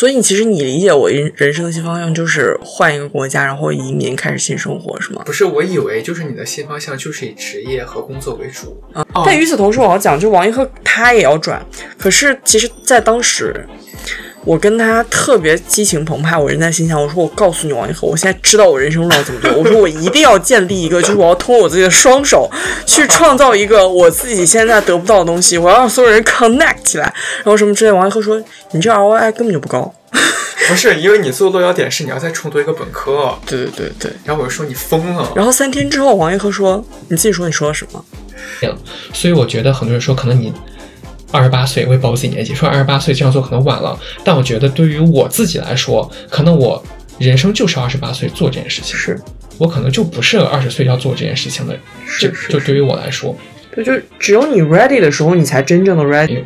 所以其实你理解我人人生的新方向就是换一个国家，然后移民，开始新生活，是吗？不是，我以为就是你的新方向就是以职业和工作为主。啊，但与此同时，我要讲，就王一鹤他也要转，可是其实，在当时。我跟他特别激情澎湃，我人在心想，我说我告诉你王一鹤，我现在知道我人生路要怎么走。我说我一定要建立一个，就是我要通过我自己的双手去创造一个我自己现在得不到的东西，我要让所有人 connect 起来，然后什么之类。王一鹤说，你这 ROI 根本就不高。不是，因为你做落脚点是你要再重读一个本科。对对对对。然后我就说你疯了。然后三天之后，王一鹤说，你自己说你说了什么？所以我觉得很多人说，可能你。二十八岁，我也报自己年纪，说二十八岁这样做可能晚了，但我觉得对于我自己来说，可能我人生就是二十八岁做这件事情，是我可能就不是二十岁要做这件事情的，是就对于我来说，对，就只有你 ready 的时候，你才真正的 ready。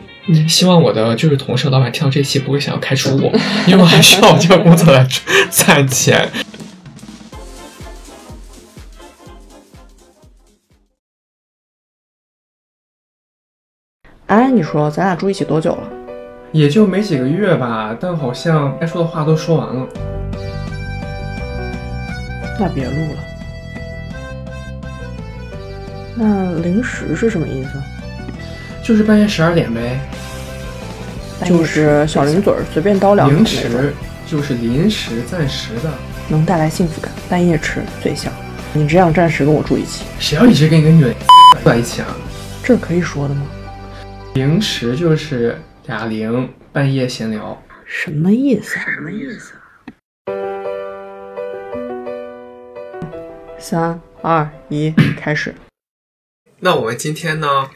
希望我的就是同事老板听到这期不会想要开除我，因为我还需要这个工作来赚 钱。哎，你说咱俩住一起多久了？也就没几个月吧，但好像该说的话都说完了。那别录了。那零食是什么意思？就是半夜十二点呗。就是小零嘴儿，随便叨两零食就是临时、暂时的，能带来幸福感。半夜吃最香。你这样暂时跟我住一起，谁要一直跟一个女人 在一起啊？这可以说的吗？零食就是哑铃，半夜闲聊，什么意思？什么意思？三二一，开始。那我们今天呢？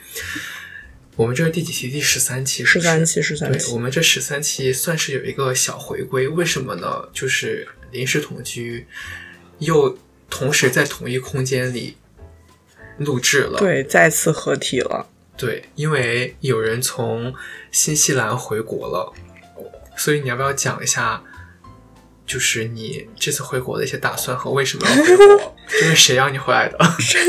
我们这是第几期？第十三期。十三期，十三期。我们这十三期算是有一个小回归，为什么呢？就是临时同居，又同时在同一空间里录制了，对，再次合体了。对，因为有人从新西兰回国了，所以你要不要讲一下，就是你这次回国的一些打算和为什么要回国？就是谁让你回来的？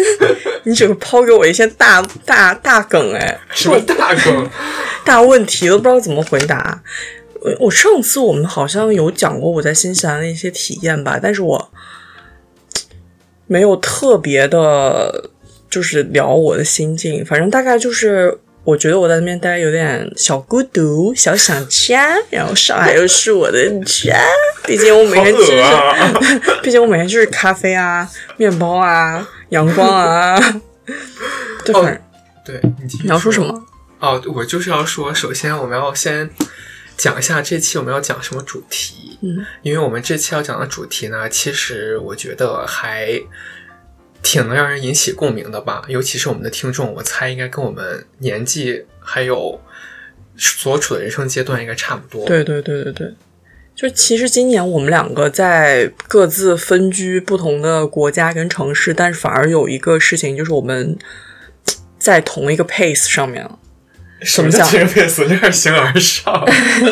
你整个抛给我一些大大大梗哎，什么大梗？大问题都不知道怎么回答。我我上次我们好像有讲过我在新西兰的一些体验吧，但是我没有特别的。就是聊我的心境，反正大概就是，我觉得我在那边待有点小孤独、小想家，然后上海又是我的家，毕竟我每天就是，毕竟我每天就是咖啡啊、面包啊、阳光啊。对，对，你要说什么？哦，我就是要说，首先我们要先讲一下这期我们要讲什么主题，嗯，因为我们这期要讲的主题呢，其实我觉得还。挺能让人引起共鸣的吧，尤其是我们的听众，我猜应该跟我们年纪还有所处的人生阶段应该差不多。对对对对对，就其实今年我们两个在各自分居不同的国家跟城市，但是反而有一个事情，就是我们在同一个 pace 上面了。什么叫同一个 pace？有点形而上。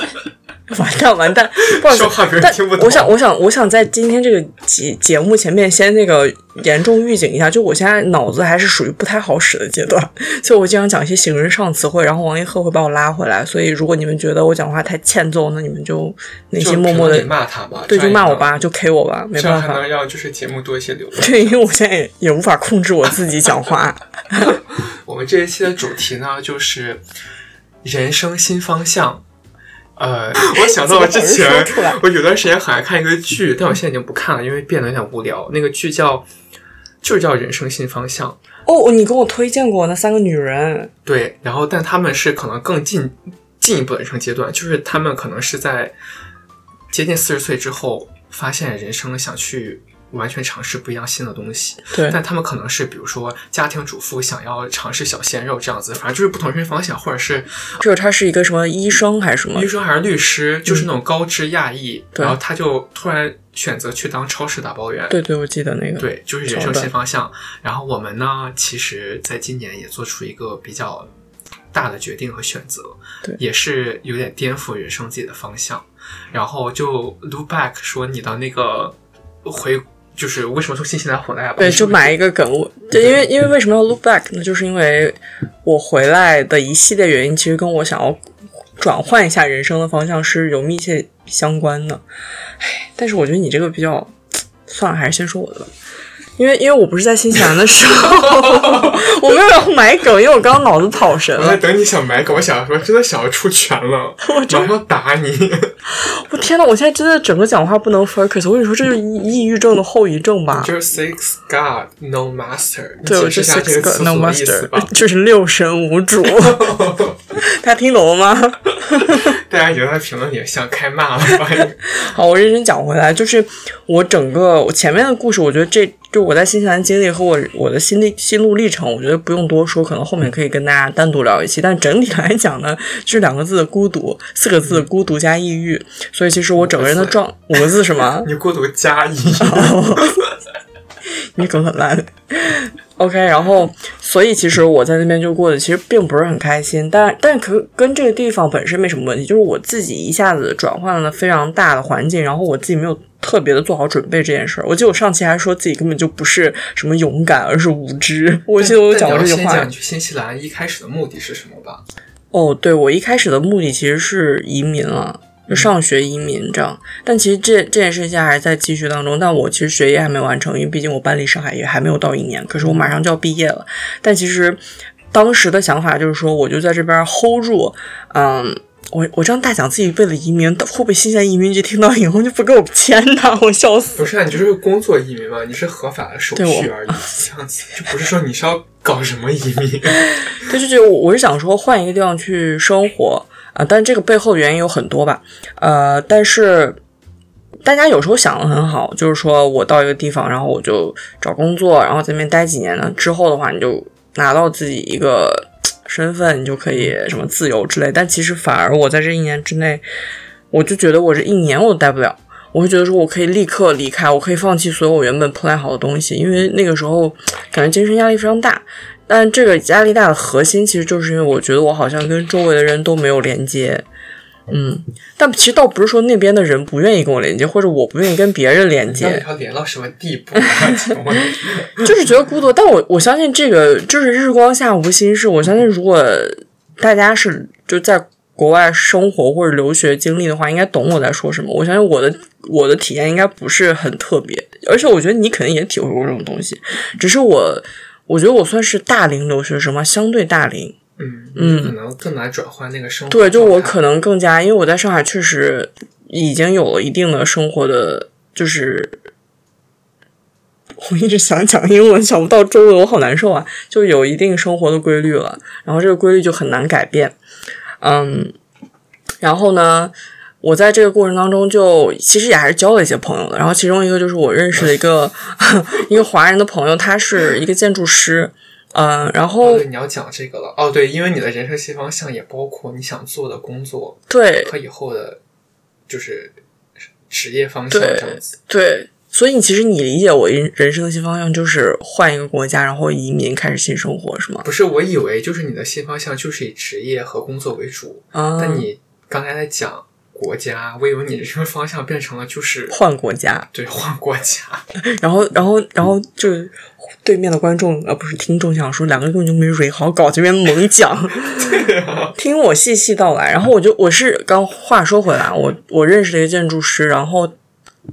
完 蛋完蛋，不好意思，但我想我想我想在今天这个节节目前面先那个严重预警一下，就我现在脑子还是属于不太好使的阶段，所以我经常讲一些形式上词汇，然后王一鹤会把我拉回来，所以如果你们觉得我讲话太欠揍，那你们就内心默默的骂他吧，对，就骂我吧，就 K 我吧，没办法，能让就是节目多一些流量，对，因为我现在也也无法控制我自己讲话。我们这一期的主题呢，就是人生新方向。呃，我想到了之前，我有段时间很爱看一个剧，但我现在已经不看了，因为变得有点无聊。那个剧叫，就是叫《人生新方向》。哦，你跟我推荐过那三个女人。对，然后但他们是可能更进进一步的人生阶段，就是他们可能是在接近四十岁之后，发现人生想去。完全尝试不一样新的东西，对，但他们可能是比如说家庭主妇想要尝试小鲜肉这样子，反正就是不同人生方向，或者是就是他是一个什么医生还是什么医生还是律师，就是那种高知亚裔，然后他就突然选择去当超市打包员。对对，我记得那个，对，就是人生新方向。然后我们呢，其实在今年也做出一个比较大的决定和选择，对，也是有点颠覆人生自己的方向。然后就 look back 说你的那个回。就是为什么从新西兰回来？对，就买一个梗。对，因为因为为什么要 look back 呢？就是因为我回来的一系列原因，其实跟我想要转换一下人生的方向是有密切相关的。唉，但是我觉得你这个比较，算了，还是先说我的吧。因为因为我不是在新西兰的时候，我没有要买梗，因为我刚刚脑子跑神了。我在等你想买梗，我想说真的想要出拳了，我马上打你。我天呐，我现在真的整个讲话不能 focus。我跟你说，这就是抑郁症的后遗症吧？就是 six god no master。对，我是 six god no master，就是六神无主。大家听懂了吗？大家觉得在评论里想开骂了吧。好，我认真讲回来，就是我整个我前面的故事，我觉得这就我在新西兰经历和我我的心历心路历程，我觉得不用多说，可能后面可以跟大家单独聊一期。但整体来讲呢，就是两个字的孤独，四个字的孤独加抑郁。所以其实我整个人的状五个字什么？你孤独加抑郁。你梗很烂。OK，然后，所以其实我在那边就过得其实并不是很开心，但但可跟这个地方本身没什么问题，就是我自己一下子转换了非常大的环境，然后我自己没有特别的做好准备这件事儿。我记得我上期还说自己根本就不是什么勇敢，而是无知。我记得我讲过这句话。你去新西兰一开始的目的是什么吧？哦，对，我一开始的目的其实是移民了。就上学移民这样，但其实这这件事情现在还在继续当中。但我其实学业还没完成，因为毕竟我搬离上海也还没有到一年。可是我马上就要毕业了。但其实当时的想法就是说，我就在这边 hold 住。嗯，我我这样大讲自己为了移民，会不会新西兰移民局听到以后就不给我签呢？我笑死！不是啊，你就是工作移民嘛，你是合法的手续而已，这样子就不是说你是要搞什么移民。对，对对我我是想说换一个地方去生活。啊，但这个背后的原因有很多吧，呃，但是大家有时候想的很好，就是说我到一个地方，然后我就找工作，然后在那边待几年呢，之后的话你就拿到自己一个身份，你就可以什么自由之类。但其实反而我在这一年之内，我就觉得我这一年我都待不了，我会觉得说我可以立刻离开，我可以放弃所有我原本 plan 好的东西，因为那个时候感觉精神压力非常大。但这个压力大的核心，其实就是因为我觉得我好像跟周围的人都没有连接，嗯，但其实倒不是说那边的人不愿意跟我连接，或者我不愿意跟别人连接。要连到什么地步？就是觉得孤独。但我我相信这个就是日光下无心事。我相信如果大家是就在国外生活或者留学经历的话，应该懂我在说什么。我相信我的我的体验应该不是很特别，而且我觉得你肯定也体会过这种东西，只是我。我觉得我算是大龄留学生嘛，相对大龄，嗯嗯，可能更难转换那个生活。对，就我可能更加，因为我在上海确实已经有了一定的生活的，就是我一直想讲英文，想不到中文，我好难受啊！就有一定生活的规律了，然后这个规律就很难改变，嗯，然后呢？我在这个过程当中，就其实也还是交了一些朋友的。然后其中一个就是我认识的一个 一个华人的朋友，他是一个建筑师，嗯，然后你要讲这个了哦，对，因为你的人生新方向也包括你想做的工作，对，和以后的，就是职业方向这样子，对。所以其实你理解我人人生的新方向就是换一个国家，然后移民开始新生活，是吗？不是，我以为就是你的新方向就是以职业和工作为主，但你刚才在讲。国家，我以为你的这个方向变成了就是换国家，对，换国家。然后，然后，然后就对面的观众啊，不是听众，想说两个根本就没蕊好搞，这边猛讲，听我细细道来。然后我就我是刚话说回来，我我认识了一个建筑师，然后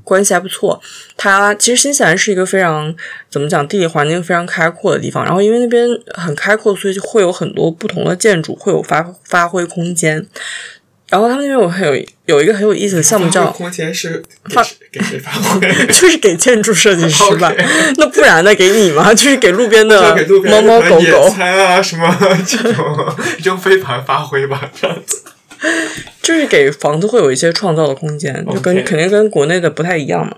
关系还不错。他其实新西兰是一个非常怎么讲，地理环境非常开阔的地方。然后因为那边很开阔，所以就会有很多不同的建筑，会有发发挥空间。然后他们那边有很有有一个很有意思的项目叫空间是发给谁发挥？就是给建筑设计师吧？那不然呢？给你吗？就是给路边的猫猫狗狗啊什么这种扔飞盘发挥吧？这样子，就是给房子会有一些创造的空间，就跟肯定跟国内的不太一样嘛。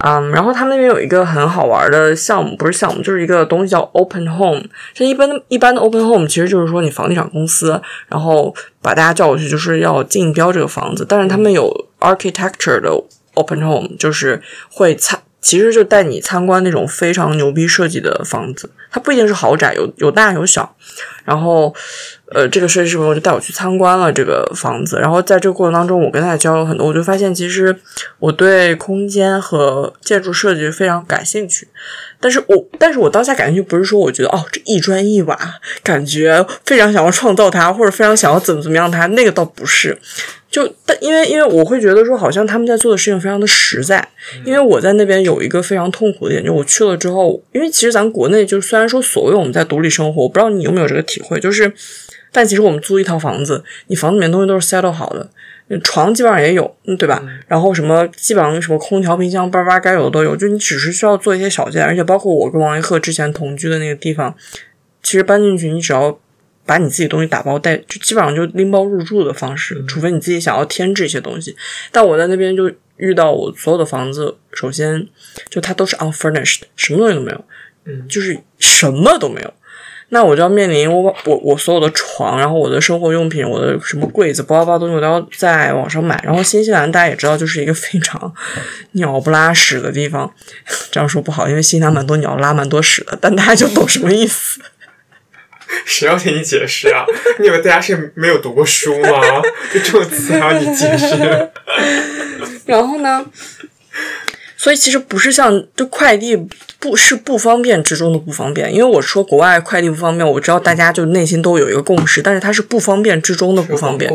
嗯，然后他们那边有一个很好玩的项目，不是项目，就是一个东西叫 Open Home。这一般一般的 Open Home 其实就是说你房地产公司，然后把大家叫过去，就是要竞标这个房子。但是他们有 Architecture 的 Open Home，就是会参其实就带你参观那种非常牛逼设计的房子，它不一定是豪宅，有有大有小。然后，呃，这个设计师朋友就带我去参观了这个房子。然后在这个过程当中，我跟他交流很多，我就发现其实我对空间和建筑设计非常感兴趣。但是我，但是我当下感兴趣不是说我觉得哦，这一砖一瓦，感觉非常想要创造它，或者非常想要怎么怎么样它，那个倒不是。就但因为因为我会觉得说，好像他们在做的事情非常的实在。因为我在那边有一个非常痛苦的点，就我去了之后，因为其实咱国内就虽然说所谓我们在独立生活，我不知道你有没有这个体会，就是，但其实我们租一套房子，你房子里面东西都是 settle 好的，床基本上也有，嗯，对吧？然后什么基本上什么空调、冰箱、叭叭该有的都有，就你只是需要做一些小件，而且包括我跟王一鹤之前同居的那个地方，其实搬进去你只要。把你自己东西打包带，就基本上就拎包入住的方式，除非你自己想要添置一些东西。但我在那边就遇到我所有的房子，首先就它都是 unfurnished，什么东西都没有，嗯，就是什么都没有。那我就要面临我我我所有的床，然后我的生活用品，我的什么柜子，包包东西我都要在网上买。然后新西兰大家也知道，就是一个非常 鸟不拉屎的地方。这样说不好，因为新西兰蛮多鸟拉蛮多屎的，但大家就懂什么意思。谁要听你解释啊？你以为大家是没有读过书吗？就这种词还要你解释？然后呢？所以其实不是像就快递不是不方便之中的不方便，因为我说国外快递不方便，我知道大家就内心都有一个共识，但是它是不方便之中的不方便。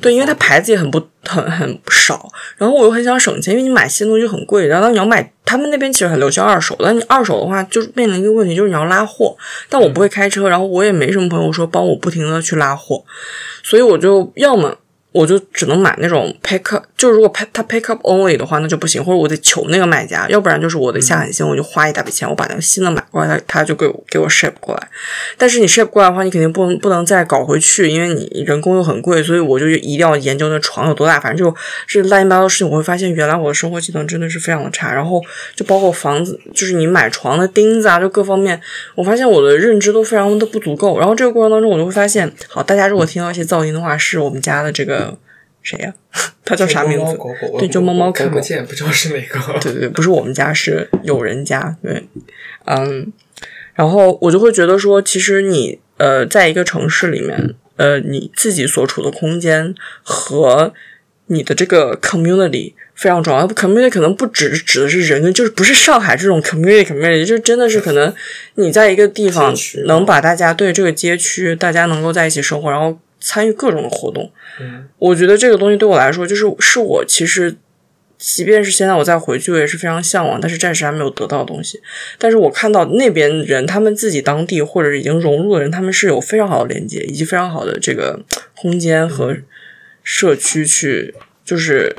对，因为它牌子也很不很很少，然后我又很想省钱，因为你买新东西很贵，然后你要买他们那边其实很流行二手，但你二手的话就是面临一个问题，就是你要拉货，但我不会开车，然后我也没什么朋友说帮我不停的去拉货，所以我就要么。我就只能买那种 pick up，就如果他他 pick up only 的话，那就不行，或者我得求那个卖家，要不然就是我得下狠心，我就花一大笔钱，我把那个新的买过来，他他就给我给我 ship 过来。但是你 ship 过来的话，你肯定不能不能再搞回去，因为你人工又很贵，所以我就一定要研究那床有多大，反正就这乱七八糟的事情，我会发现原来我的生活技能真的是非常的差。然后就包括房子，就是你买床的钉子啊，就各方面，我发现我的认知都非常的不足够。然后这个过程当中，我就会发现，好，大家如果听到一些噪音的话，是我们家的这个。谁呀？他叫啥名字？对，就猫猫狗狗。不见，不知道是哪个。对对对，不是我们家，是有人家。对，嗯，然后我就会觉得说，其实你呃，在一个城市里面，呃，你自己所处的空间和你的这个 community 非常重要。community 可能不只指的是人，就是不是上海这种 community，community 就真的是可能你在一个地方能把大家对这个街区，大家能够在一起生活，然后。参与各种的活动，嗯，我觉得这个东西对我来说，就是是我其实，即便是现在我再回去，我也是非常向往，但是暂时还没有得到的东西。但是我看到那边人，他们自己当地或者已经融入的人，他们是有非常好的连接，以及非常好的这个空间和社区去，就是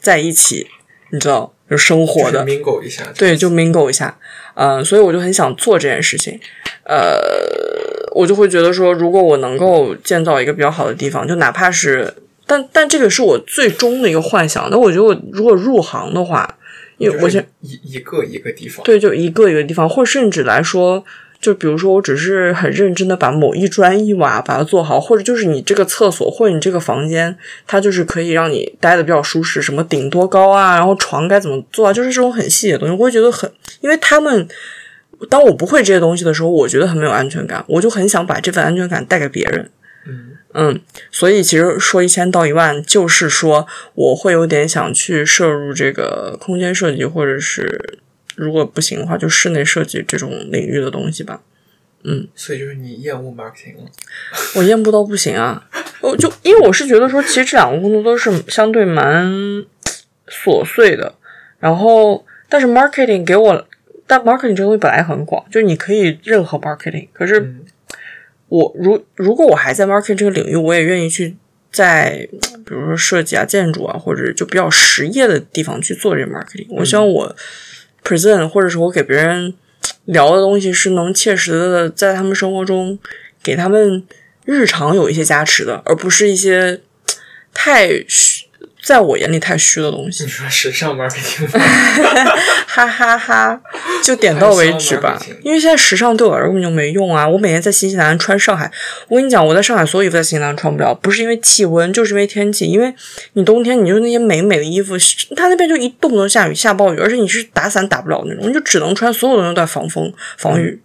在一起，你知道，就生活的，mingle 一下，对，就 mingle 一下，嗯，所以我就很想做这件事情，呃。我就会觉得说，如果我能够建造一个比较好的地方，就哪怕是，但但这个是我最终的一个幻想。那我觉得，我如果入行的话，因为我先一一个一个地方，对，就一个一个地方，或甚至来说，就比如说，我只是很认真的把某一砖一瓦把它做好，或者就是你这个厕所或者你这个房间，它就是可以让你待的比较舒适，什么顶多高啊，然后床该怎么做啊，就是这种很细节的东西，我会觉得很，因为他们。当我不会这些东西的时候，我觉得很没有安全感，我就很想把这份安全感带给别人。嗯嗯，所以其实说一千道一万，就是说我会有点想去摄入这个空间设计，或者是如果不行的话，就室内设计这种领域的东西吧。嗯，所以就是你厌恶 marketing 了？我厌恶到不行啊！我就因为我是觉得说，其实这两个工作都是相对蛮琐碎的，然后但是 marketing 给我。但 marketing 这东西本来很广，就是你可以任何 marketing。可是我如如果我还在 marketing 这个领域，我也愿意去在比如说设计啊、建筑啊，或者就比较实业的地方去做这 marketing。我希望我 present 或者是我给别人聊的东西是能切实的在他们生活中给他们日常有一些加持的，而不是一些太。在我眼里太虚的东西。你说时尚 marketing，哈哈哈！就点到为止吧。因为现在时尚对我来说根本就没用啊！我每天在新西兰穿上海，我跟你讲，我在上海所有衣服在新西兰穿不了，不是因为气温，就是因为天气。因为你冬天，你就那些美美的衣服，它那边就一动不动下雨下暴雨，而且你是打伞打不了那种，你就只能穿所有东西都在防风防雨。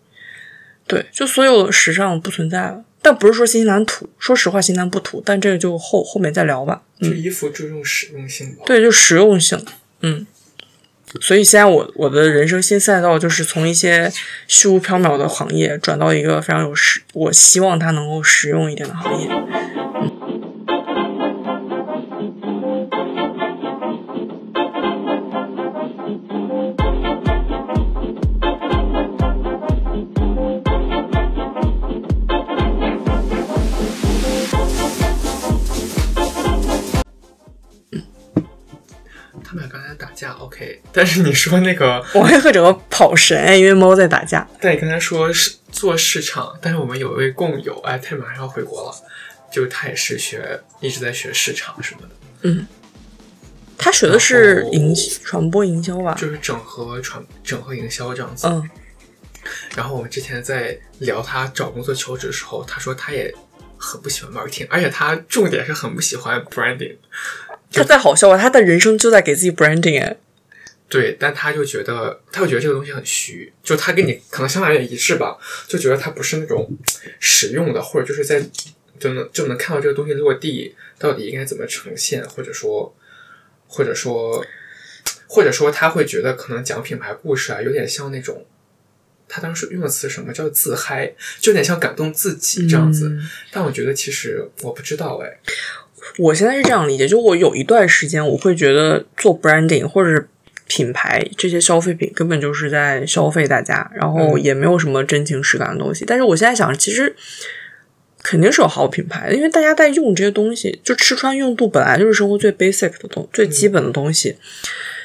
对，就所有时尚不存在了。但不是说新西兰土，说实话，新西兰不土。但这个就后后面再聊吧。就衣服注重实用性。对，就实用性。嗯。所以现在我我的人生新赛道就是从一些虚无缥缈的行业转到一个非常有实，我希望它能够实用一点的行业。但是你说那个，我会和整个跑神，因为猫在打架。但你刚才说是做市场，但是我们有一位共友，哎，他马上要回国了，就他也是学，一直在学市场什么的。嗯，他学的是营传播营销吧？就是整合传整合营销这样子。嗯。然后我们之前在聊他找工作求职的时候，他说他也很不喜欢 marketing，而且他重点是很不喜欢 branding。他再好笑吧？他的人生就在给自己 branding 哎。对，但他就觉得，他就觉得这个东西很虚，就他跟你可能想法有点一致吧，就觉得它不是那种实用的，或者就是在就能就能看到这个东西落地到底应该怎么呈现，或者说，或者说，或者说他会觉得可能讲品牌故事啊，有点像那种，他当时用的词什么叫自嗨，就有点像感动自己这样子。但我觉得其实我不知道哎，我现在是这样理解，就我有一段时间我会觉得做 branding 或者。品牌这些消费品根本就是在消费大家，然后也没有什么真情实感的东西。但是我现在想，其实肯定是有好品牌的，因为大家在用这些东西，就吃穿用度本来就是生活最 basic 的东最基本的东西。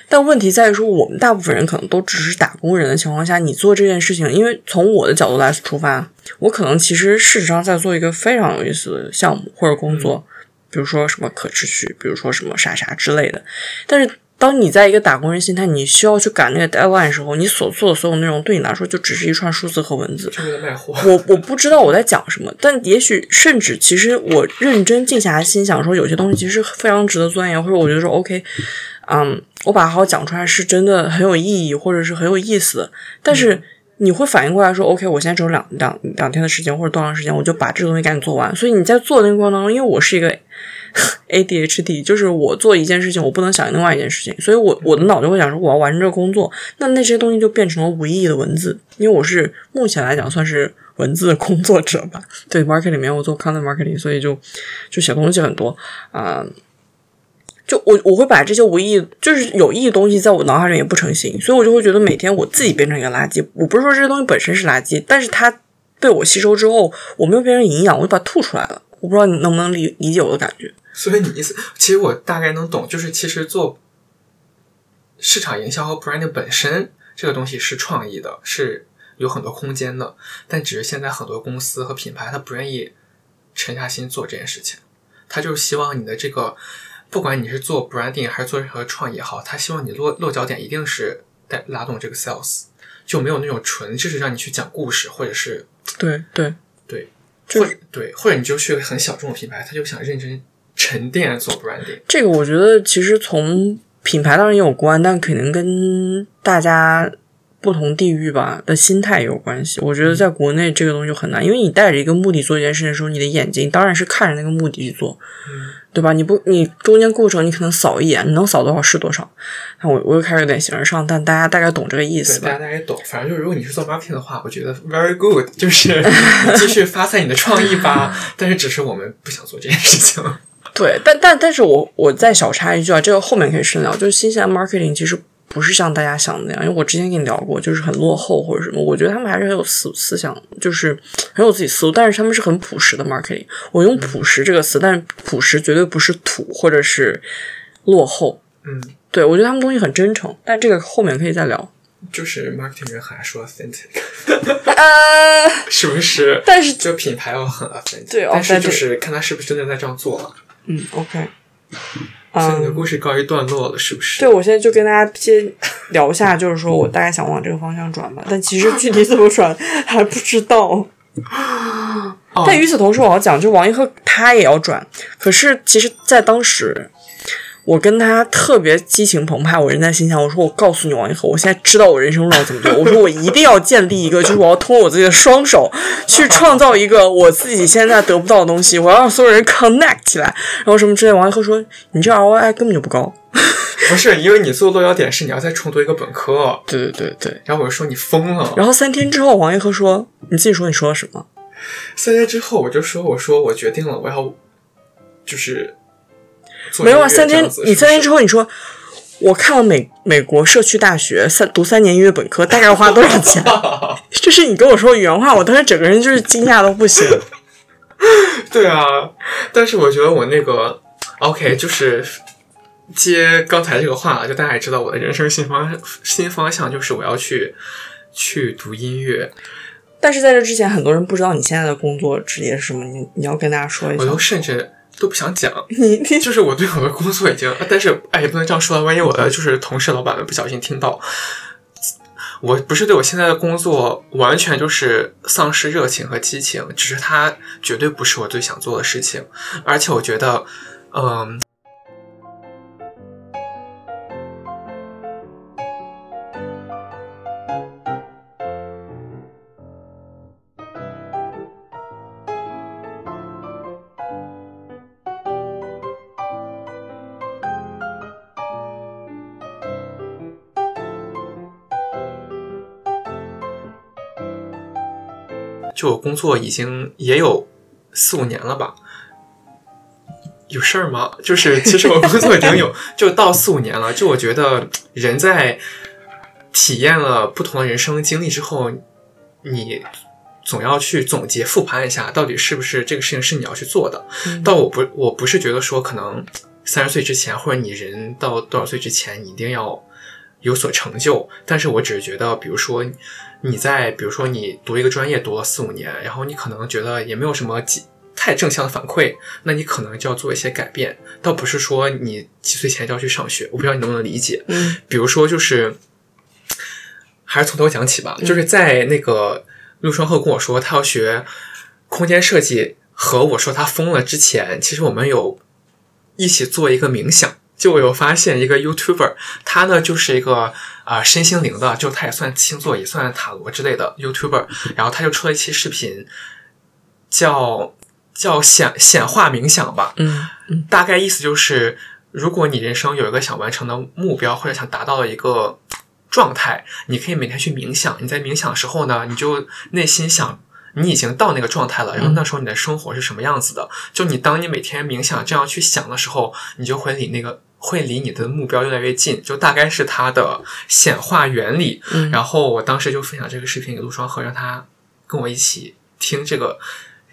但问题在于说，我们大部分人可能都只是打工人的情况下，你做这件事情，因为从我的角度来出发，我可能其实事实上在做一个非常有意思的项目或者工作，比如说什么可持续，比如说什么啥啥之类的，但是。当你在一个打工人心态，你需要去赶那个 deadline 的时候，你所做的所有内容对你来说就只是一串数字和文字。我我不知道我在讲什么，但也许甚至其实我认真静下来心想说，有些东西其实非常值得钻研，或者我觉得说 OK，嗯，我把它好好讲出来是真的很有意义，或者是很有意思的。但是你会反应过来说 OK，我现在只有两两两天的时间或者多长时间，我就把这个东西赶紧做完。所以你在做的那个过程当中，因为我是一个。ADHD 就是我做一件事情，我不能想另外一件事情，所以我我的脑就会想说我要完成这个工作，那那些东西就变成了无意义的文字，因为我是目前来讲算是文字的工作者吧。对，market 里面我做 content marketing，所以就就写东西很多啊，就我我会把这些无意义就是有意义的东西在我脑海里也不成型，所以我就会觉得每天我自己变成一个垃圾。我不是说这些东西本身是垃圾，但是它被我吸收之后，我没有变成营养，我就把它吐出来了。我不知道你能不能理理解我的感觉。所以你意思，其实我大概能懂，就是其实做市场营销和 branding 本身这个东西是创意的，是有很多空间的，但只是现在很多公司和品牌他不愿意沉下心做这件事情，他就是希望你的这个，不管你是做 branding 还是做任何创意也好，他希望你落落脚点一定是带拉动这个 sales，就没有那种纯就是让你去讲故事，或者是对对对。或者对，或者你就去很小众的品牌，他就想认真沉淀做 branding。这个我觉得其实从品牌当然也有关，但肯定跟大家不同地域吧的心态也有关系。我觉得在国内这个东西就很难，因为你带着一个目的做一件事情的时候，你的眼睛当然是看着那个目的去做。对吧？你不，你中间过程你可能扫一眼，你能扫多少是多少。那我我又开始有点形而上，但大家大概懂这个意思吧？大家大概懂。反正就是，如果你是做 marketing 的话，我觉得 very good，就是 继续发散你的创意吧。但是，只是我们不想做这件事情。对，但但但是我我再小插一句啊，这个后面可以深聊。就是新西兰 marketing 其实。不是像大家想的那样，因为我之前跟你聊过，就是很落后或者什么。我觉得他们还是很有思思想，就是很有自己思路，但是他们是很朴实的 marketing。我用“朴实”这个词，但是朴实绝对不是土或者是落后。嗯，对，我觉得他们东西很真诚，但这个后面可以再聊。就是 marketing 人很爱说 authentic，呃，是不是？但是就品牌要很 authentic，对，但是就是看他是不是真的在这样做了。嗯，OK。所以你的故事告一段落了，是不是？对，我现在就跟大家先聊一下，就是说我大概想往这个方向转吧，但其实具体怎么转还不知道。但与此同时，我要讲，就王一鹤他也要转，可是其实，在当时。我跟他特别激情澎湃，我人在心想，我说我告诉你王一鹤，我现在知道我人生路要怎么做。我说我一定要建立一个，就是我要通过我自己的双手去创造一个我自己现在得不到的东西，我要让所有人 connect 起来，然后什么之类。王一鹤说，你这 ROI 根本就不高。不是，因为你做落脚点是你要再重读一个本科。对对对对。然后我就说你疯了。然后三天之后，王一鹤说，你自己说你说了什么？三天之后，我就说，我说我决定了，我要就是。没有啊，三天你三天之后你说，我看了美美国社区大学三读三年音乐本科大概要花多少钱？这是你跟我说原话，我当时整个人就是惊讶到不行。对啊，但是我觉得我那个 OK 就是接刚才这个话，就大家也知道我的人生新方新方向就是我要去去读音乐。但是在这之前，很多人不知道你现在的工作职业是什么，你你要跟大家说一下。我都甚至。都不想讲，你就是我对我的工作已经，但是哎也不能这样说，万一我的就是同事老板们不小心听到，我不是对我现在的工作完全就是丧失热情和激情，只是它绝对不是我最想做的事情，而且我觉得，嗯。就我工作已经也有四五年了吧，有事儿吗？就是其实我工作已经有 就到四五年了。就我觉得人在体验了不同的人生经历之后，你总要去总结复盘一下，到底是不是这个事情是你要去做的。但我不我不是觉得说可能三十岁之前或者你人到多少岁之前你一定要有所成就，但是我只是觉得，比如说。你在比如说你读一个专业读了四五年，然后你可能觉得也没有什么几太正向的反馈，那你可能就要做一些改变。倒不是说你几岁前就要去上学，我不知道你能不能理解。嗯，比如说就是还是从头讲起吧，就是在那个陆双鹤跟我说他要学空间设计，和我说他疯了之前，其实我们有一起做一个冥想。就我有发现一个 YouTuber，他呢就是一个啊身心灵的，就他也算星座，也算塔罗之类的 YouTuber。然后他就出了一期视频，叫叫显显化冥想吧。嗯嗯，大概意思就是，如果你人生有一个想完成的目标，或者想达到的一个状态，你可以每天去冥想。你在冥想的时候呢，你就内心想。你已经到那个状态了，然后那时候你的生活是什么样子的？就你当你每天冥想这样去想的时候，你就会离那个会离你的目标越来越近。就大概是它的显化原理。然后我当时就分享这个视频给陆双鹤，让他跟我一起听这个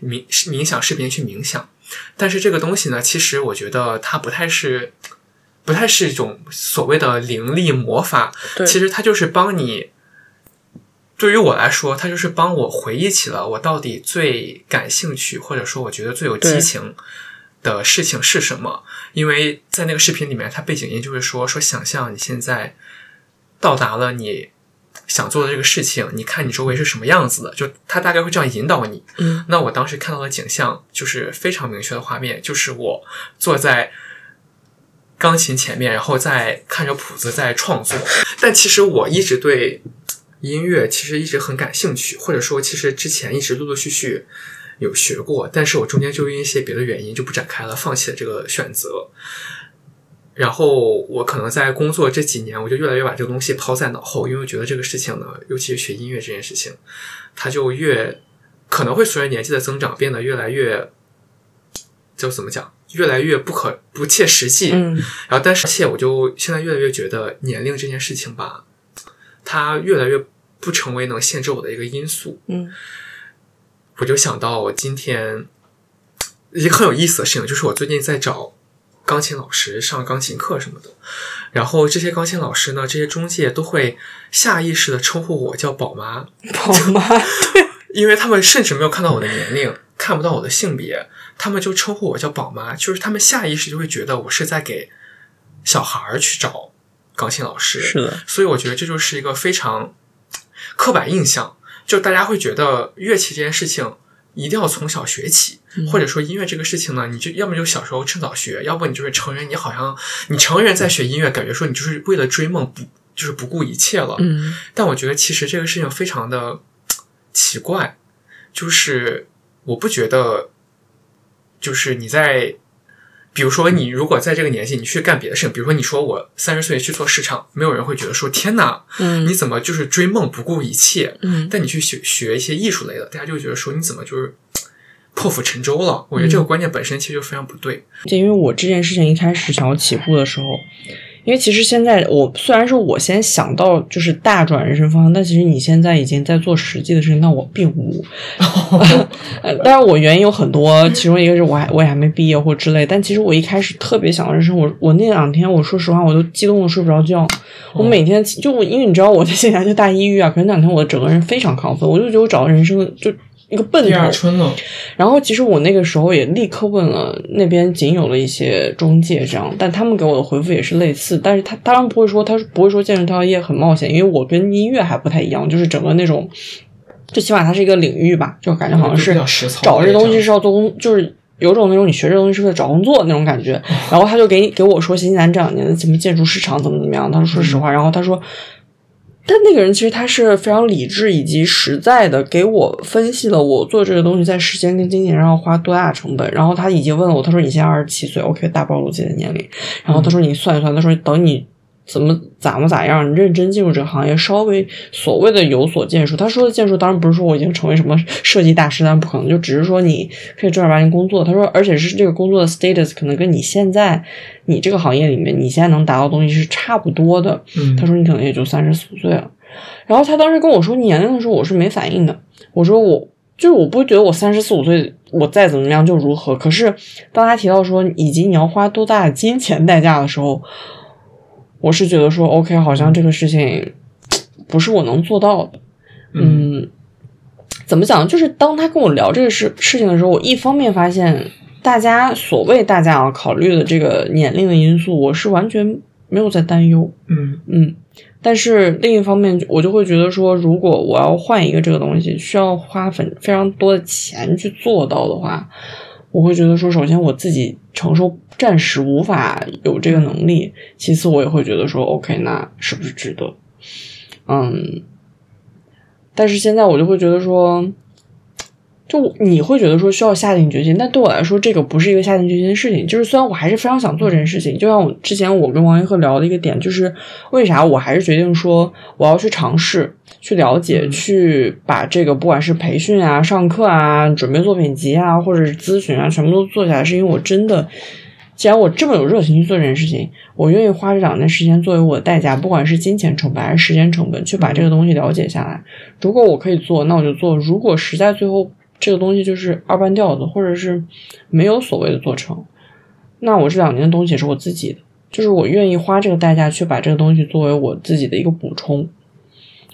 冥冥想视频去冥想。但是这个东西呢，其实我觉得它不太是，不太是一种所谓的灵力魔法。其实它就是帮你。对于我来说，它就是帮我回忆起了我到底最感兴趣，或者说我觉得最有激情的事情是什么。因为在那个视频里面，它背景音就是说说想象你现在到达了你想做的这个事情，你看你周围是什么样子的，就它大概会这样引导你。嗯，那我当时看到的景象就是非常明确的画面，就是我坐在钢琴前面，然后在看着谱子在创作。但其实我一直对。音乐其实一直很感兴趣，或者说其实之前一直陆陆续续有学过，但是我中间就因为一些别的原因就不展开了，放弃了这个选择。然后我可能在工作这几年，我就越来越把这个东西抛在脑后，因为我觉得这个事情呢，尤其是学音乐这件事情，它就越可能会随着年纪的增长变得越来越，就怎么讲，越来越不可不切实际。嗯。然后，但是，而且我就现在越来越觉得年龄这件事情吧，它越来越。不成为能限制我的一个因素。嗯，我就想到我今天一个很有意思的事情，就是我最近在找钢琴老师上钢琴课什么的。然后这些钢琴老师呢，这些中介都会下意识的称呼我叫宝妈，宝妈，因为他们甚至没有看到我的年龄，看不到我的性别，他们就称呼我叫宝妈，就是他们下意识就会觉得我是在给小孩儿去找钢琴老师。是的，所以我觉得这就是一个非常刻板印象，就大家会觉得乐器这件事情一定要从小学起，或者说音乐这个事情呢，你就要么就小时候趁早学，要不你就是成人，你好像你成人在学音乐，感觉说你就是为了追梦不就是不顾一切了。嗯但我觉得其实这个事情非常的奇怪，就是我不觉得，就是你在，比如说你如果在这个年纪你去干别的事情，比如说你说我三十岁去做市场，没有人会觉得说天哪，嗯你怎么就是追梦不顾一切？嗯但你去学学一些艺术类的，大家就会觉得说你怎么就是 破釜沉舟了？我觉得这个观念本身其实就非常不对。就因为我这件事情一开始想要起步的时候，因为其实现在我虽然说我先想到就是大转人生方向，但其实你现在已经在做实际的事情，但我并无。呃当然，我原因有很多，其中一个是我还我也还没毕业或之类。但其实我一开始特别想的人生，我我那两天我说实话，我都激动的睡不着觉。我每天就我因为你知道我在现在就大抑郁啊，可能那两天我整个人非常亢奋，我就觉得我找到人生就一个奔第二。春了，然后其实我那个时候也立刻问了那边仅有的一些中介，这样，但他们给我的回复也是类似，但是他当然不会说，他不会说健身这条业很冒险，因为我跟音乐还不太一样，就是整个那种，最起码它是一个领域吧，就感觉好像是找这东西是要做工，就是有种那种你学这东西是为了找工作那种感觉。然后他就给你给我说新西兰这两年的什么建筑市场怎么怎么样，他说说实话，然后他说。但那个人其实他是非常理智以及实在的，给我分析了我做这个东西在时间跟金钱上要花多大成本。然后他已经问了我，他说你现在二十七岁，OK，大暴露自己的年龄。然后他说你算一算，他说等你怎么咋么咋样，你认真进入这个行业，稍微所谓的有所建树。他说的建树当然不是说我已经成为什么设计大师，但不可能，就只是说你可以正儿八经工作。他说，而且是这个工作的 status 可能跟你现在你这个行业里面你现在能达到的东西是差不多的。嗯，他说你可能也就三十四五岁了。然后他当时跟我说年龄的时候，我是没反应的。我说我就是我不觉得我三十四五岁我再怎么样就如何。可是当他提到说以及你要花多大的金钱代价的时候，我是觉得说 OK，好像这个事情不是我能做到的。嗯，怎么讲？就是当他跟我聊这个事事情的时候，我一方面发现大家所谓大家要考虑的这个年龄的因素，我是完全没有在担忧。嗯嗯，但是另一方面，我就会觉得说，如果我要换一个这个东西，需要花很非常多的钱去做到的话，我会觉得说，首先我自己承受暂时无法有这个能力，其次我也会觉得说，OK，那是不是值得？嗯，但是现在我就会觉得说。就你会觉得说需要下定决心，但对我来说，这个不是一个下定决心的事情。就是虽然我还是非常想做这件事情，就像我之前我跟王一鹤聊的一个点，就是为啥我还是决定说我要去尝试、去了解、去把这个不管是培训啊、上课啊、准备作品集啊，或者是咨询啊，全部都做下来，是因为我真的，既然我这么有热情去做这件事情，我愿意花这两年时间作为我的代价，不管是金钱成本还是时间成本，去把这个东西了解下来。如果我可以做，那我就做；如果实在最后，这个东西就是二半吊子，或者是没有所谓的做成，那我这两年的东西也是我自己的，就是我愿意花这个代价去把这个东西作为我自己的一个补充，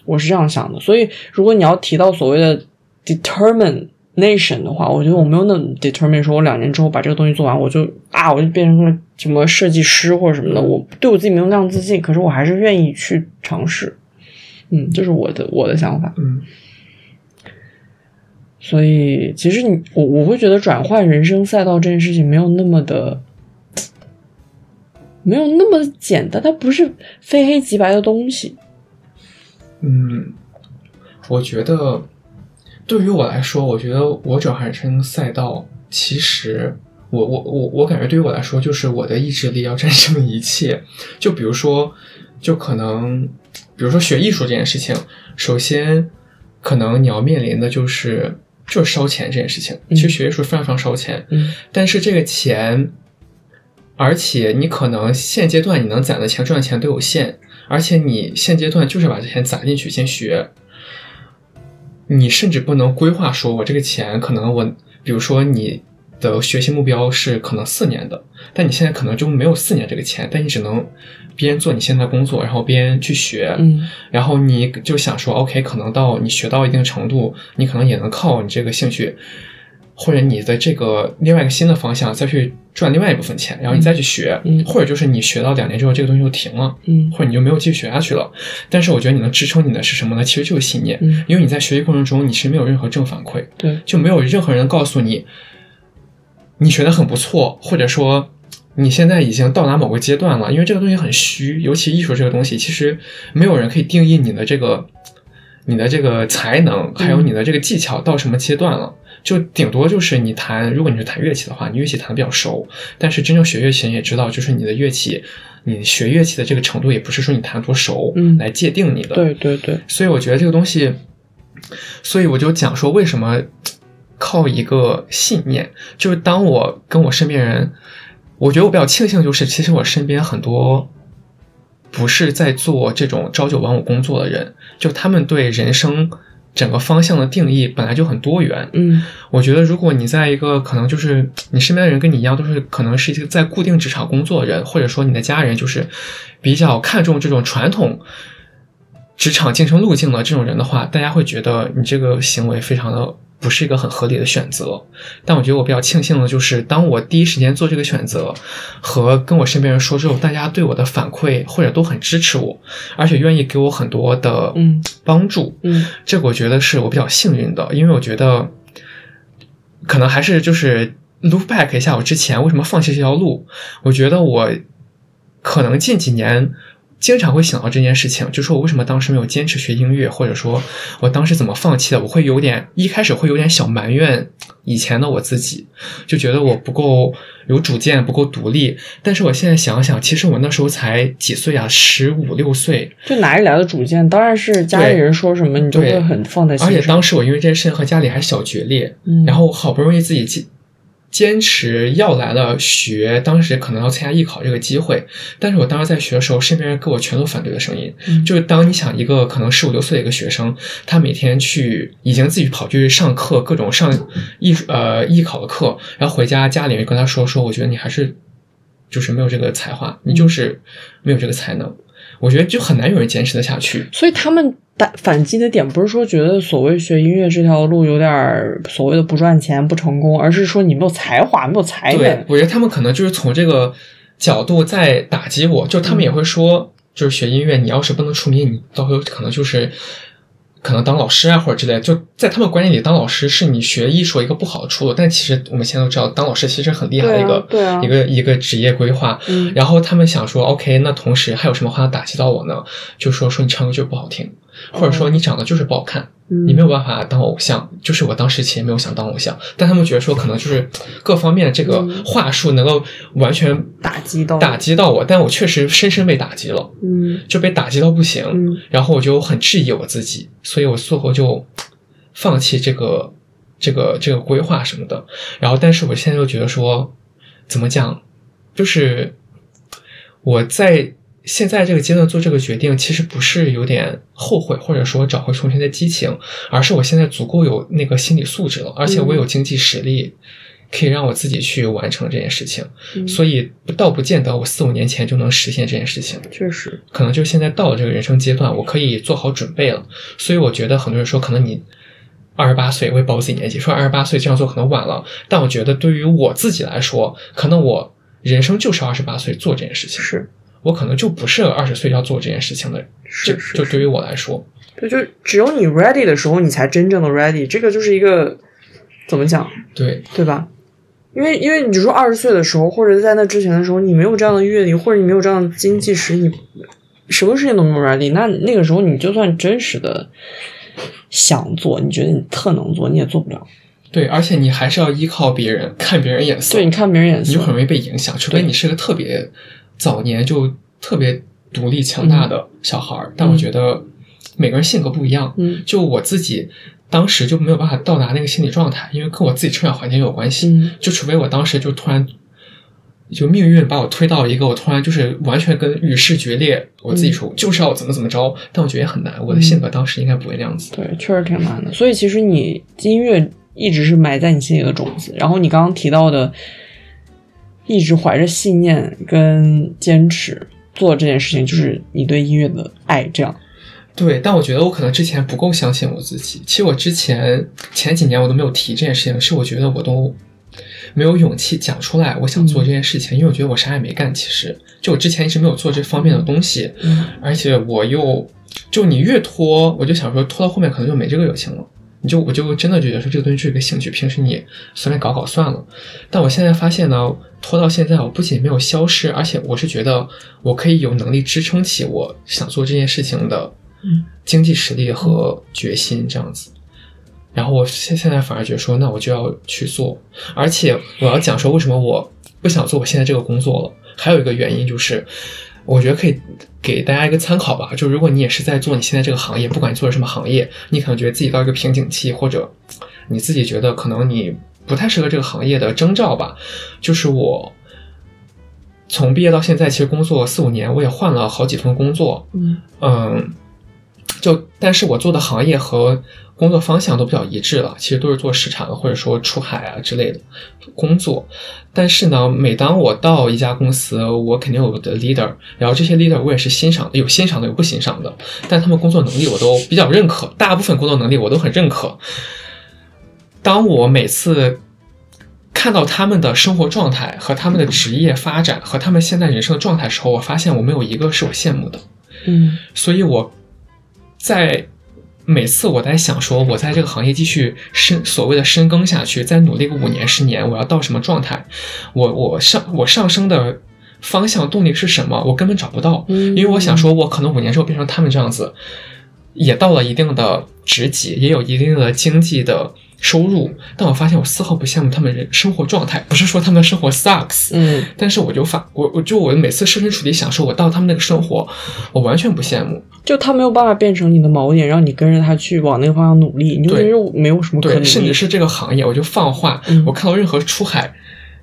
我是这样想的。所以，如果你要提到所谓的 determination 的话，我觉得我没有那么 determine，说我两年之后把这个东西做完，我就啊，我就变成了什么设计师或者什么的，我对我自己没有那样自信，可是我还是愿意去尝试。嗯，这是我的我的想法。嗯所以，其实你我我会觉得转换人生赛道这件事情没有那么的，没有那么简单，它不是非黑即白的东西。嗯，我觉得对于我来说，我觉得我转换成赛道，其实我我我我感觉对于我来说，就是我的意志力要战胜一切。就比如说，就可能，比如说学艺术这件事情，首先可能你要面临的就是。就是烧钱这件事情，其实学艺术非常非常烧钱，嗯，但是这个钱，而且你可能现阶段你能攒的钱赚的钱都有限，而且你现阶段就是把这钱攒进去先学，你甚至不能规划说，我这个钱可能我，比如说你的学习目标是可能四年的，但你现在可能就没有四年这个钱，但你只能边做你现在工作，然后边去学，嗯，然后你就想说，OK，可能到你学到一定程度，你可能也能靠你这个兴趣或者你的这个另外一个新的方向再去赚另外一部分钱，然后你再去学，嗯或者就是你学到两年之后这个东西就停了，嗯或者你就没有继续学下去了。但是我觉得你能支撑你的是什么呢？其实就是信念，嗯，因为你在学习过程中你是没有任何正反馈，对，就没有任何人告诉你你学的很不错，或者说。你现在已经到达某个阶段了，因为这个东西很虚，尤其艺术这个东西，其实没有人可以定义你的这个、你的这个才能，还有你的这个技巧到什么阶段了。就顶多就是你弹，如果你是弹乐器的话，你乐器弹的比较熟，但是真正学乐器人也知道，就是你的乐器，你学乐器的这个程度，也不是说你弹多熟嗯来界定你的。对对对，所以我觉得这个东西，所以我就讲说，为什么靠一个信念，就是当我跟我身边人，我觉得我比较庆幸，就是其实我身边很多不是在做这种朝九晚五工作的人，就他们对人生整个方向的定义本来就很多元。嗯我觉得，如果你在一个可能就是你身边的人跟你一样，都是可能是一个在固定职场工作的人，或者说你的家人就是比较看重这种传统职场晋升路径的这种人的话，大家会觉得你这个行为非常的不是一个很合理的选择。但我觉得我比较庆幸的就是，当我第一时间做这个选择和跟我身边人说之后，大家对我的反馈或者都很支持我，而且愿意给我很多的嗯帮助。嗯这个我觉得是我比较幸运的，因为我觉得可能还是就是 look back 一下我之前为什么放弃这条路，我觉得我可能近几年。经常会想到这件事情，就说我为什么当时没有坚持学音乐，或者说我当时怎么放弃的？我会有点一开始会有点小埋怨以前的我自己，就觉得我不够有主见，不够独立。但是我现在想想，其实我那时候才几岁啊，十五六岁，就哪里来的主见？当然是家里人说什么，你就会很放在心上。而且当时我因为这件事情和家里还小决裂，嗯然后我好不容易自己坚坚持要来了学，当时可能要参加艺考这个机会，但是我当时在学的时候，身边人给我全都反对的声音，嗯。就是当你想一个可能十五六岁的一个学生，他每天去已经自己跑去上课，各种上艺术呃艺考的课，然后回家家里面跟他说说，我觉得你还是就是没有这个才华，你就是没有这个才能，我觉得就很难有人坚持得下去。所以他们打反击的点不是说觉得所谓学音乐这条路有点儿所谓的不赚钱、不成功，而是说你没有才华、没有才对能，。我觉得他们可能就是从这个角度在打击我，就他们也会说，就是学音乐，你要是不能出名，你到时候可能就是可能当老师啊或者之类。就在他们观念里，当老师是你学艺术一个不好的出路。但其实我们现在都知道，当老师其实很厉害的一个、啊啊一个一个职业规划。嗯然后他们想说，OK，那同时还有什么话打击到我呢？就说说你唱歌就是不好听，或者说你长得就是不好看。嗯你没有办法当偶像，就是我当时其实没有想当偶像，但他们觉得说可能就是各方面这个嗯。话术能够完全打击到打击到我，但我确实深深被打击了，嗯。就被打击到不行，嗯。然后我就很质疑我自己，所以我最后就放弃这个这个这个规划什么的，然后但是我现在又觉得说，怎么讲，就是我在现在这个阶段做这个决定，其实不是有点后悔，或者说找回从前的激情，而是我现在足够有那个心理素质了，而且我有经济实力，可以让我自己去完成这件事情。嗯。所以倒不见得我四五年前就能实现这件事情，确实，可能就现在到了这个人生阶段，我可以做好准备了。所以我觉得很多人说，可能你二十八岁，我也报自己年纪，说二十八岁这样做可能晚了，但我觉得对于我自己来说，可能我人生就是二十八岁做这件事情，是我可能就不是二十岁要做这件事情的人。是是，就对于我来说，对，就只有你 ready 的时候，你才真正的 ready。这个就是一个怎么讲，对对吧？因为因为你说二十岁的时候，或者在那之前的时候，你没有这样的阅历，或者你没有这样的经济实力，什么事情都没有 ready。那那个时候，你就算真实的想做，你觉得你特能做，你也做不了。对，而且你还是要依靠别人，看别人眼色，对，你看别人眼色你就，很容易被影响，除非你是个特别早年就特别独立强大的小孩儿。但我觉得每个人性格不一样，嗯就我自己当时就没有办法到达那个心理状态，因为跟我自己成长环境有关系。嗯就除非我当时就突然。就命运把我推到一个我突然就是完全跟与世决裂，我自己说就是要怎么怎么着，但我觉得也很难。我的性格当时应该不会那样子。对，确实挺难的。所以其实你音乐一直是埋在你心里的种子，然后你刚刚提到的，一直怀着信念跟坚持做这件事情，就是你对音乐的爱。这样，对，但我觉得我可能之前不够相信我自己。其实我之前前几年我都没有提这件事情，是我觉得我都没有勇气讲出来我想做这件事情，因为我觉得我啥也没干。其实就我之前一直没有做这方面的东西，而且我又就你越拖，我就想说拖到后面可能就没这个热情了。你就我就真的觉得说这个东西是一个兴趣，平时你随便搞搞算了。但我现在发现呢，拖到现在，我不仅没有消失，而且我是觉得我可以有能力支撑起我想做这件事情的经济实力和决心这样子。然后我现现在反而觉得说，那我就要去做。而且我要讲说，为什么我不想做我现在这个工作了？还有一个原因就是。我觉得可以给大家一个参考吧，就如果你也是在做你现在这个行业，不管你做的什么行业，你可能觉得自己到一个瓶颈期，或者你自己觉得可能你不太适合这个行业的征兆吧。就是我从毕业到现在，其实工作四五年，我也换了好几份工作，嗯嗯，就但是我做的行业和。工作方向都比较一致了，其实都是做市场或者说出海啊之类的工作。但是呢，每当我到一家公司，我肯定有我的 leader，然后这些 leader 我也是欣赏的，有欣赏的，有不欣赏的。但他们工作能力我都比较认可，大部分工作能力我都很认可。当我每次看到他们的生活状态和他们的职业发展和他们现在人生的状态时候，我发现我没有一个是我羡慕的。嗯，所以我在。每次我在想说，我在这个行业继续深所谓的深耕下去，再努力个五年十年，我要到什么状态？我我上我上升的方向动力是什么？我根本找不到，因为我想说，我可能五年之后变成他们这样子，也到了一定的职级，也有一定的经济的。收入，但我发现我丝毫不羡慕他们人生活状态，不是说他们生活 sucks，嗯，但是我就发我我就我每次设身处地想说，我到他们那个生活，我完全不羡慕，就他没有办法变成你的锚点，让你跟着他去往那个方向努力，你就觉得没有什么可能。甚至是这个行业，我就放话，我看到任何出海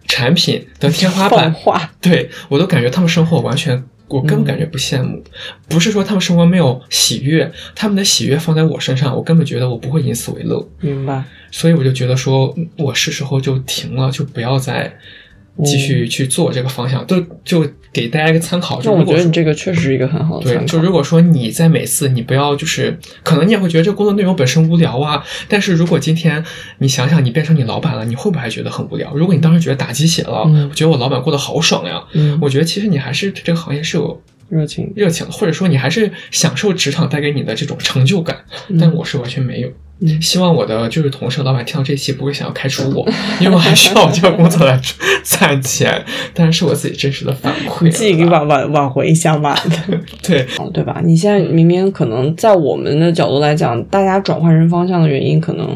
产品的天花板，对我都感觉他们生活完全。我根本感觉不羡慕，不是说他们生活没有喜悦，他们的喜悦放在我身上，我根本觉得我不会以此为乐。明白。所以我就觉得说，我是时候就停了，就不要再。继续去做这个方向，就就给大家一个参考。就我觉得你这个确实是一个很好的对，就如果说你在每次你不要就是，可能你也会觉得这个工作内容本身无聊啊。但是如果今天你想想你变成你老板了，你会不会还觉得很无聊？如果你当时觉得打鸡血了，我觉得我老板过得好爽呀，我觉得其实你还是对这个行业是有热情热情，或者说你还是享受职场带给你的这种成就感。但我是完全没有。希望我的就是同事老板听到这期不会想要开除我，因为我还需要我这个工作来攒钱，但是是我自己真实的反馈，自己给挽挽挽回一下嘛。对，对吧？你现在明明可能在我们的角度来讲，大家转换人方向的原因可能。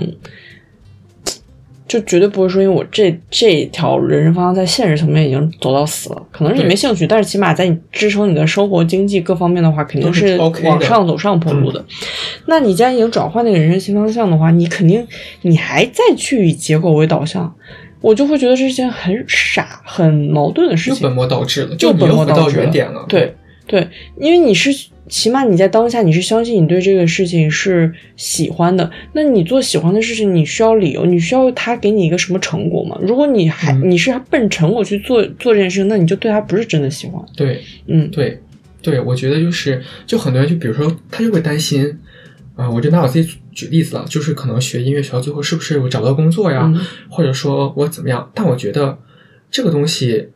就绝对不会说，因为我这这条人生方向在现实层面已经走到死了，可能是你没兴趣，但是起码在你支撑你的生活、经济各方面的话，肯定是往上走上坡路的。那你既然已经转换那个人生新方向的话，你肯定你还再去以结果为导向，我就会觉得这是件很傻、很矛盾的事情。就本末倒置了，就本末倒置了。对对，因为你是。起码你在当下，你是相信你对这个事情是喜欢的。那你做喜欢的事情，你需要理由，你需要他给你一个什么成果吗？如果你还你是奔成果去做做这件事，那你就对他不是真的喜欢。对，嗯，对，对，我觉得就是，就很多人就比如说，他就会担心啊，我就拿我自己举例子了，就是可能学音乐学到最后是不是我找不到工作呀，或者说我怎么样？但我觉得这个东西。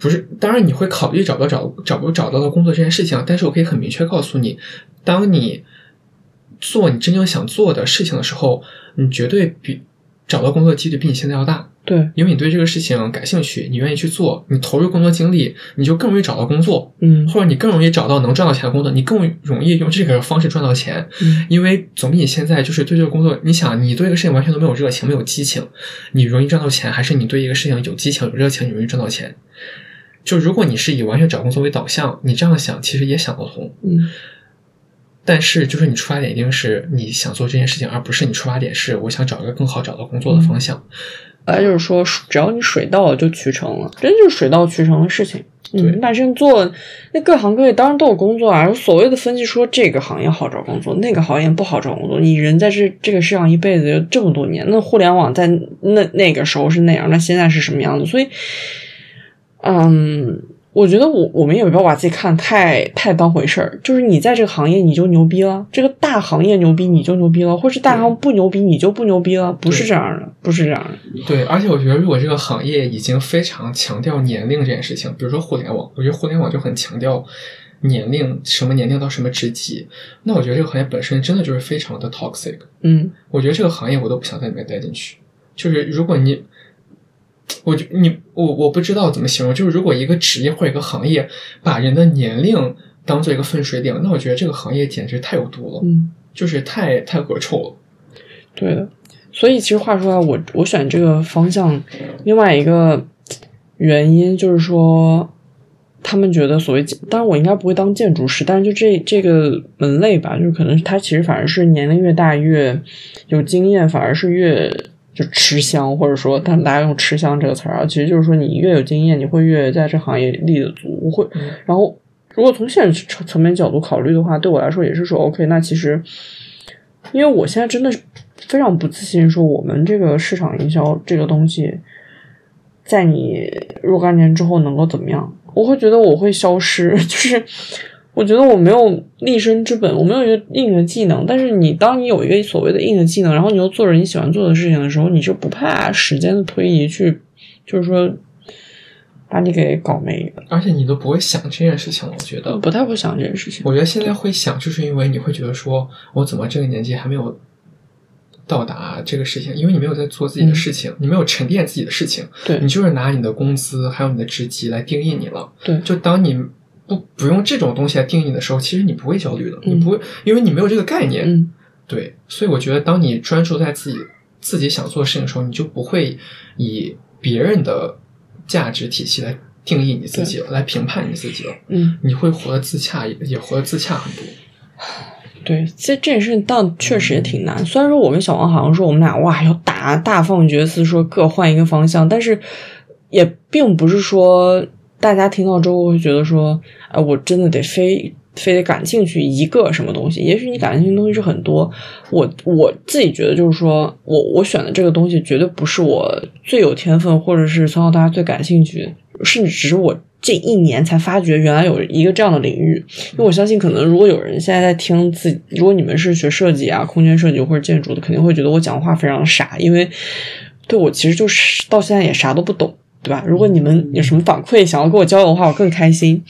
不是，当然你会考虑找到找找不找到的工作这件事情，但是我可以很明确告诉你，当你做你真正想做的事情的时候，你绝对比找到工作的几率比你现在要大。对，因为你对这个事情感兴趣，你愿意去做，你投入更多精力，你就更容易找到工作。嗯，或者你更容易找到能赚到钱的工作，你更容易用这个方式赚到钱。嗯，因为总比你现在就是对这个工作，你想你对一个事情完全都没有热情、没有激情，你容易赚到钱，还是你对一个事情有激情、有热情，你容易赚到钱？就如果你是以完全找工作为导向，你这样想其实也想得通。嗯，但是就是你出发点一定是你想做这件事情，而不是你出发点是我想找一个更好找到工作的方向。来就是说，只要你水到了就渠成了，真就是水到渠成的事情。对，你本身做那各行各业当然都有工作啊。所谓的分析说这个行业好找工作，那个行业不好找工作。你人在这这个世上一辈子就这么多年，那互联网在那那个时候是那样，那现在是什么样子？所以。嗯，我觉得我我们也不要把自己看太太当回事儿，就是你在这个行业你就牛逼了，这个大行业牛逼你就牛逼了，或是大行不牛逼你就不牛逼了，不是这样的，不是这样的。对，而且我觉得如果这个行业已经非常强调年龄这件事情，比如说互联网，我觉得互联网就很强调年龄，什么年龄到什么职级，那我觉得这个行业本身真的就是非常的 toxic。嗯，我觉得这个行业我都不想在里面待进去。就是如果你。我就你我我不知道怎么形容，就是如果一个职业或一个行业把人的年龄当做一个分水岭，那我觉得这个行业简直太有毒了，嗯，就是太太恶臭了。对的，所以其实话说来，我我选这个方向，另外一个原因就是说，他们觉得所谓，当然我应该不会当建筑师，但是就这这个门类吧，就是可能他其实反而是年龄越大越有经验，反而是越。就吃香，或者说，但大家用“吃香”这个词儿啊，其实就是说，你越有经验，你会越在这行业立得足。我会，然后，如果从现实层面角度考虑的话，对我来说也是说，OK，那其实，因为我现在真的是非常不自信，说我们这个市场营销这个东西，在你若干年之后能够怎么样？我会觉得我会消失，就是。我觉得我没有立身之本，我没有一个硬的技能。但是你当你有一个所谓的硬的技能，然后你又做着你喜欢做的事情的时候，你就不怕时间的推移去，就是说把你给搞没。而且你都不会想这件事情，我觉得不太会想这件事情。我觉得现在会想，就是因为你会觉得说，我怎么这个年纪还没有到达这个事情？因为你没有在做自己的事情，你没有沉淀自己的事情。对你就是拿你的工资还有你的职级来定义你了。对，就当你。不不用这种东西来定义你的时候，其实你不会焦虑的，你不会，因为你没有这个概念。嗯，对，所以我觉得，当你专注在自己自己想做的事情的时候，你就不会以别人的价值体系来定义你自己，来评判你自己了。嗯，你会活得自洽，也也活得自洽很多。对，其实这件事情倒确实也挺难。虽然说我跟小王好像说我们俩哇要大大放厥词，说各换一个方向，但是也并不是说。大家听到之后会觉得说，哎，我真的得非非得感兴趣一个什么东西？也许你感兴趣的东西是很多。我我自己觉得就是说，我我选的这个东西绝对不是我最有天分，或者是从小大家最感兴趣，甚至只是我这一年才发觉原来有一个这样的领域。因为我相信，可能如果有人现在在听自己，如果你们是学设计啊、空间设计或者建筑的，肯定会觉得我讲话非常傻，因为对我其实就是到现在也啥都不懂。对吧？如果你们有什么反馈想要跟我交流的话，我更开心。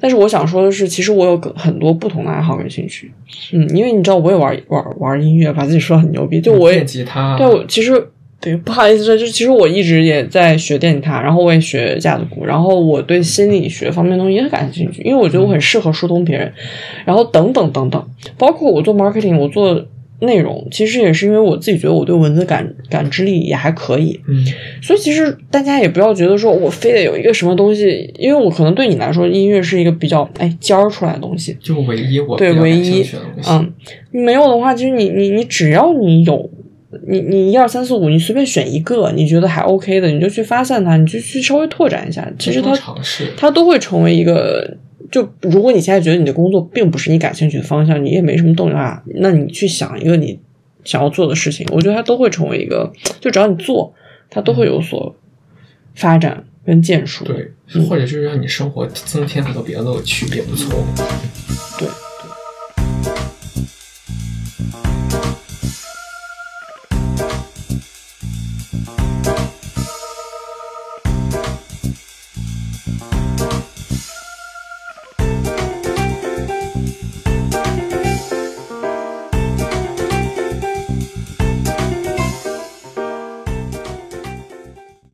但是我想说的是，其实我有很多不同的爱好跟兴趣。嗯，因为你知道，我也玩玩玩音乐，把自己说很牛逼。就我也吉他。对，我其实对不好意思说，就其实我一直也在学电吉他，然后我也学架子鼓，然后我对心理学方面东西也很感兴趣，因为我觉得我很适合疏通别人，然后等等等等，包括我做 marketing，我做。内容其实也是因为我自己觉得我对文字感感知力也还可以，嗯，所以其实大家也不要觉得说我非得有一个什么东西，因为我可能对你来说音乐是一个比较哎尖儿出来的东西，就唯一我对唯一嗯，没有的话，其实你你你只要你有你你一二三四五，你随便选一个你觉得还 OK 的，你就去发散它，你就去稍微拓展一下，其实它它都会成为一个。就如果你现在觉得你的工作并不是你感兴趣的方向，你也没什么动力的话，那你去想一个你想要做的事情，我觉得它都会成为一个，就只要你做，它都会有所发展跟建树。对，或者就是让你生活增添很多别的乐趣，也不错。对。